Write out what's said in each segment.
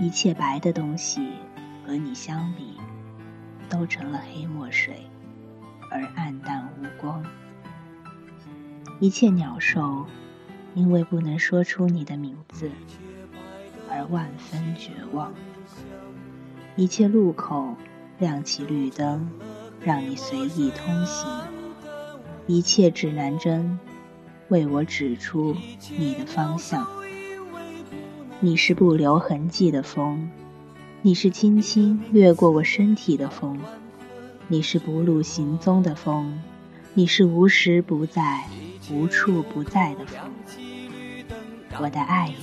一切白的东西和你相比，都成了黑墨水，而暗淡无光。一切鸟兽，因为不能说出你的名字，而万分绝望。一切路口亮起绿灯，让你随意通行；一切指南针为我指出你的方向。你是不留痕迹的风，你是轻轻掠过我身体的风，你是不露行踪的风，你是无时不在、无处不在的风，我的爱人，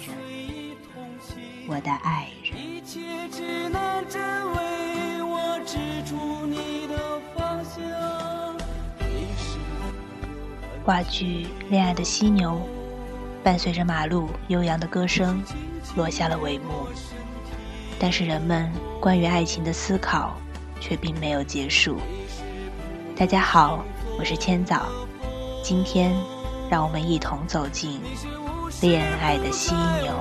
我的爱人。话剧《恋爱的犀牛》伴随着马路悠扬的歌声落下了帷幕，但是人们关于爱情的思考却并没有结束。大家好，我是千早，今天让我们一同走进《恋爱的犀牛》。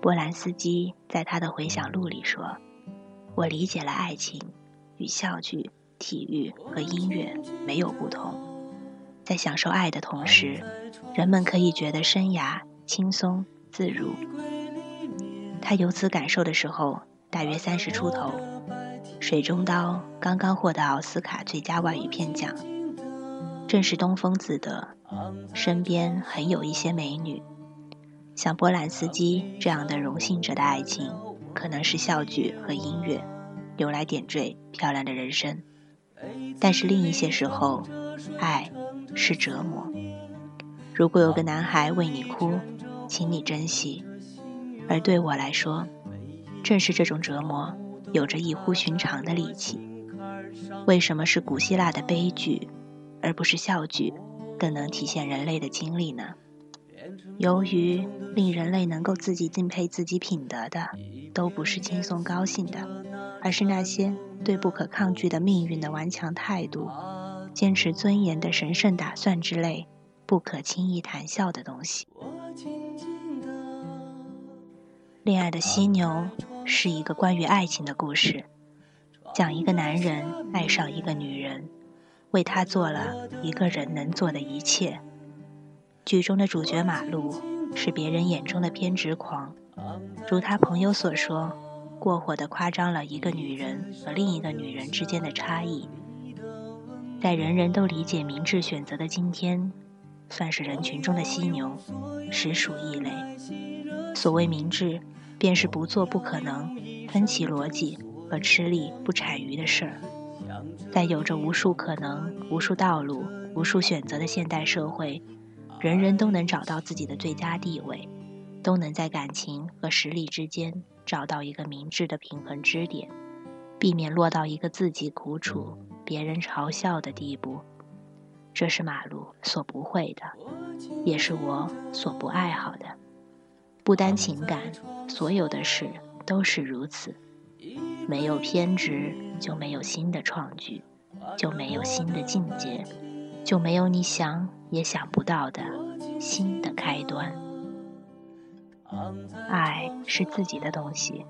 波兰斯基在他的回想录里说：“我理解了爱情与笑剧、体育和音乐没有不同。在享受爱的同时，人们可以觉得生涯轻松自如。”他由此感受的时候，大约三十出头。《水中刀》刚刚获得奥斯卡最佳外语片奖，正是东风自得，身边很有一些美女。像波兰斯基这样的荣幸者的爱情，可能是笑剧和音乐，用来点缀漂亮的人生。但是另一些时候，爱是折磨。如果有个男孩为你哭，请你珍惜。而对我来说，正是这种折磨，有着异乎寻常的力气。为什么是古希腊的悲剧，而不是笑剧，更能体现人类的经历呢？由于令人类能够自己敬佩自己品德的，都不是轻松高兴的，而是那些对不可抗拒的命运的顽强态度、坚持尊严的神圣打算之类不可轻易谈笑的东西。恋爱的犀牛是一个关于爱情的故事，讲一个男人爱上一个女人，为她做了一个人能做的一切。剧中的主角马路是别人眼中的偏执狂，如他朋友所说，过火的夸张了一个女人和另一个女人之间的差异。在人人都理解明智选择的今天，算是人群中的犀牛，实属异类。所谓明智，便是不做不可能、分歧逻辑和吃力不产鱼的事儿。在有着无数可能、无数道路、无数选择的现代社会。人人都能找到自己的最佳地位，都能在感情和实力之间找到一个明智的平衡支点，避免落到一个自己苦楚、别人嘲笑的地步。这是马路所不会的，也是我所不爱好的。不单情感，所有的事都是如此。没有偏执，就没有新的创举，就没有新的境界。就没有你想也想不到的新的开端。爱是自己的东西，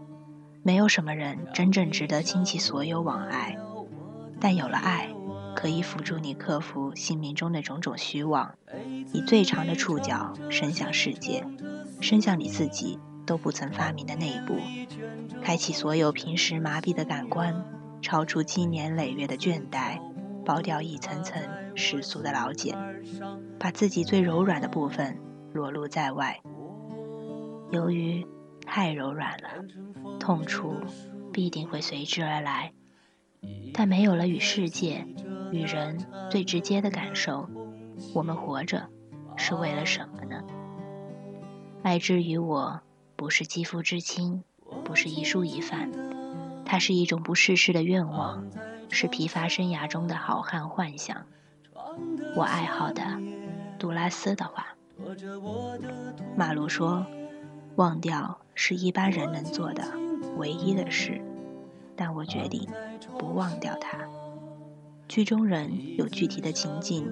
没有什么人真正值得倾其所有往爱。但有了爱，可以辅助你克服心灵中的种种虚妄，以最长的触角伸向世界，伸向你自己都不曾发明的内部，开启所有平时麻痹的感官，超出积年累月的倦怠。剥掉一层层世俗的老茧，把自己最柔软的部分裸露在外。由于太柔软了，痛楚必定会随之而来。但没有了与世界、与人最直接的感受，我们活着是为了什么呢？爱之于我，不是肌肤之亲，不是一蔬一饭，它是一种不世事的愿望。是疲乏生涯中的好汉幻想。我爱好的杜拉斯的话，马路说：“忘掉是一般人能做的唯一的事，但我决定不忘掉它。”剧中人有具体的情境、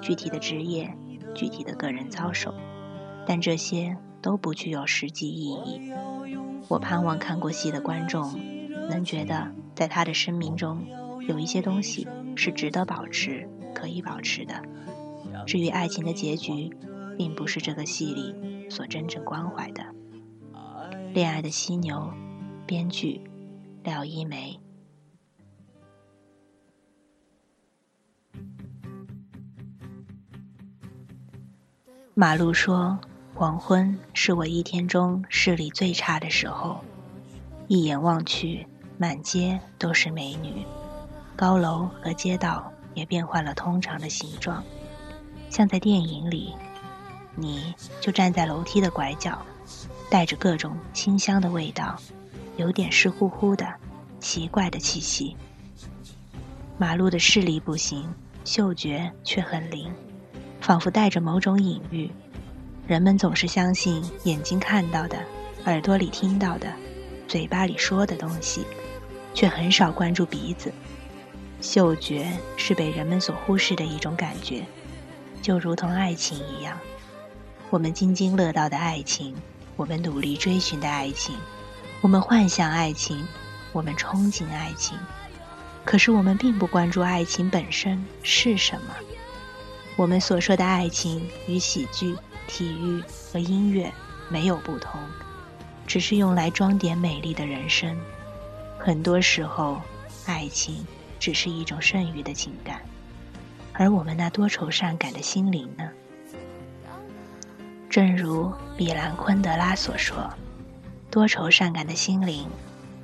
具体的职业、具体的个人操守，但这些都不具有实际意义。我盼望看过戏的观众能觉得，在他的生命中有一些东西是值得保持、可以保持的。至于爱情的结局，并不是这个戏里所真正关怀的。恋爱的犀牛，编剧廖一梅。马路说：“黄昏是我一天中视力最差的时候，一眼望去，满街都是美女，高楼和街道也变换了通常的形状，像在电影里。你就站在楼梯的拐角，带着各种清香的味道，有点湿乎乎的奇怪的气息。马路的视力不行，嗅觉却很灵。”仿佛带着某种隐喻，人们总是相信眼睛看到的、耳朵里听到的、嘴巴里说的东西，却很少关注鼻子。嗅觉是被人们所忽视的一种感觉，就如同爱情一样。我们津津乐道的爱情，我们努力追寻的爱情，我们幻想爱情，我们憧憬爱情，可是我们并不关注爱情本身是什么。我们所说的爱情与喜剧、体育和音乐没有不同，只是用来装点美丽的人生。很多时候，爱情只是一种剩余的情感，而我们那多愁善感的心灵呢？正如米兰昆德拉所说：“多愁善感的心灵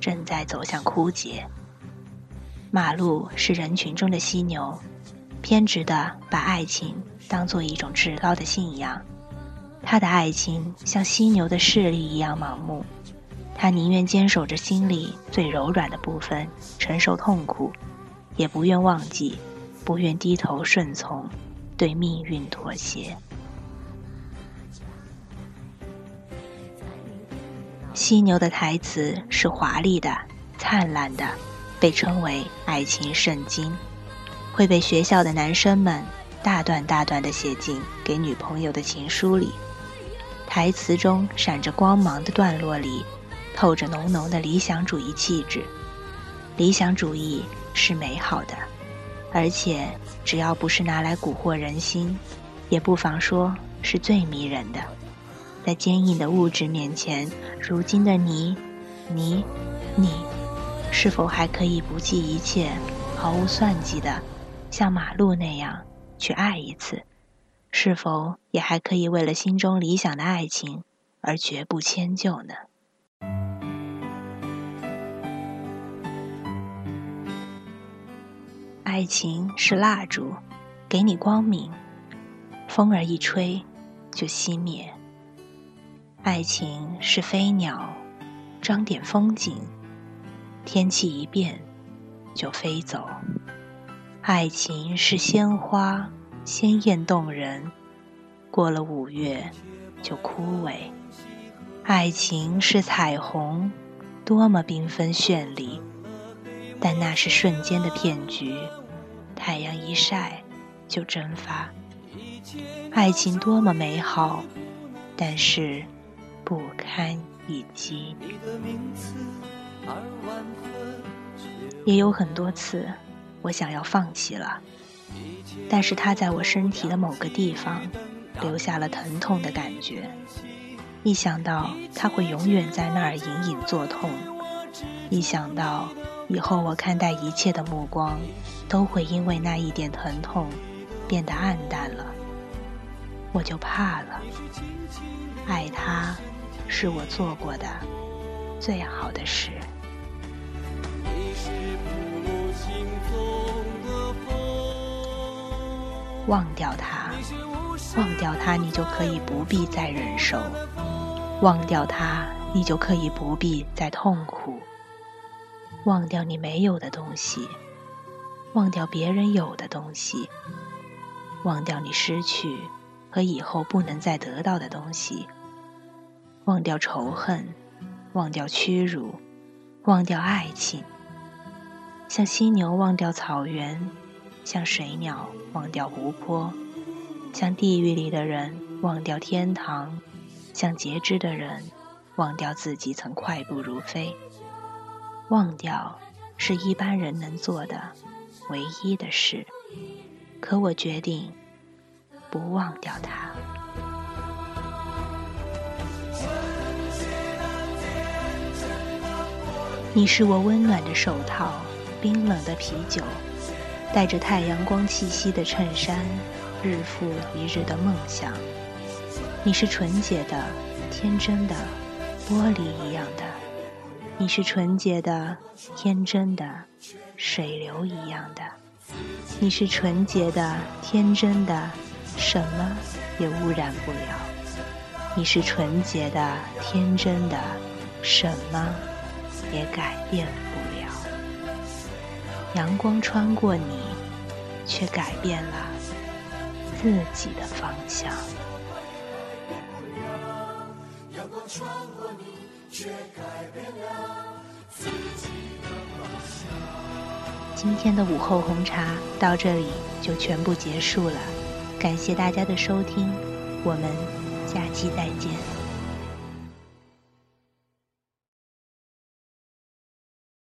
正在走向枯竭。”马路是人群中的犀牛。偏执的把爱情当做一种至高的信仰，他的爱情像犀牛的视力一样盲目，他宁愿坚守着心里最柔软的部分，承受痛苦，也不愿忘记，不愿低头顺从，对命运妥协。犀牛的台词是华丽的、灿烂的，被称为爱情圣经。会被学校的男生们大段大段地写进给女朋友的情书里，台词中闪着光芒的段落里，透着浓浓的理想主义气质。理想主义是美好的，而且只要不是拿来蛊惑人心，也不妨说是最迷人的。在坚硬的物质面前，如今的你，你，你，是否还可以不计一切、毫无算计的？像马路那样去爱一次，是否也还可以为了心中理想的爱情而绝不迁就呢？爱情是蜡烛，给你光明，风儿一吹就熄灭；爱情是飞鸟，装点风景，天气一变就飞走。爱情是鲜花，鲜艳动人，过了五月就枯萎。爱情是彩虹，多么缤纷绚丽，但那是瞬间的骗局，太阳一晒就蒸发。爱情多么美好，但是不堪一击。也有很多次。我想要放弃了，但是它在我身体的某个地方留下了疼痛的感觉。一想到它会永远在那儿隐隐作痛，一想到以后我看待一切的目光都会因为那一点疼痛变得暗淡了，我就怕了。爱他是我做过的最好的事。忘掉他，忘掉他，你就可以不必再忍受；忘掉他，你就可以不必再痛苦；忘掉你没有的东西，忘掉别人有的东西，忘掉你失去和以后不能再得到的东西，忘掉仇恨，忘掉屈辱，忘掉爱情，像犀牛忘掉草原，像水鸟忘掉湖泊，像地狱里的人忘掉天堂，像截肢的人忘掉自己曾快步如飞。忘掉是一般人能做的唯一的事，可我决定不忘掉它。你是我温暖的手套，冰冷的啤酒，带着太阳光气息的衬衫，日复一日的梦想。你是纯洁的、天真的，玻璃一样的。你是纯洁的、天真的，水流一样的；你是纯洁的、天真的，什么也污染不了；你是纯洁的、天真的，什么也改变不了。阳光穿过你，却改变了自己的方向。阳光穿过你。却改变了自己的。今天的午后红茶到这里就全部结束了，感谢大家的收听，我们下期再见。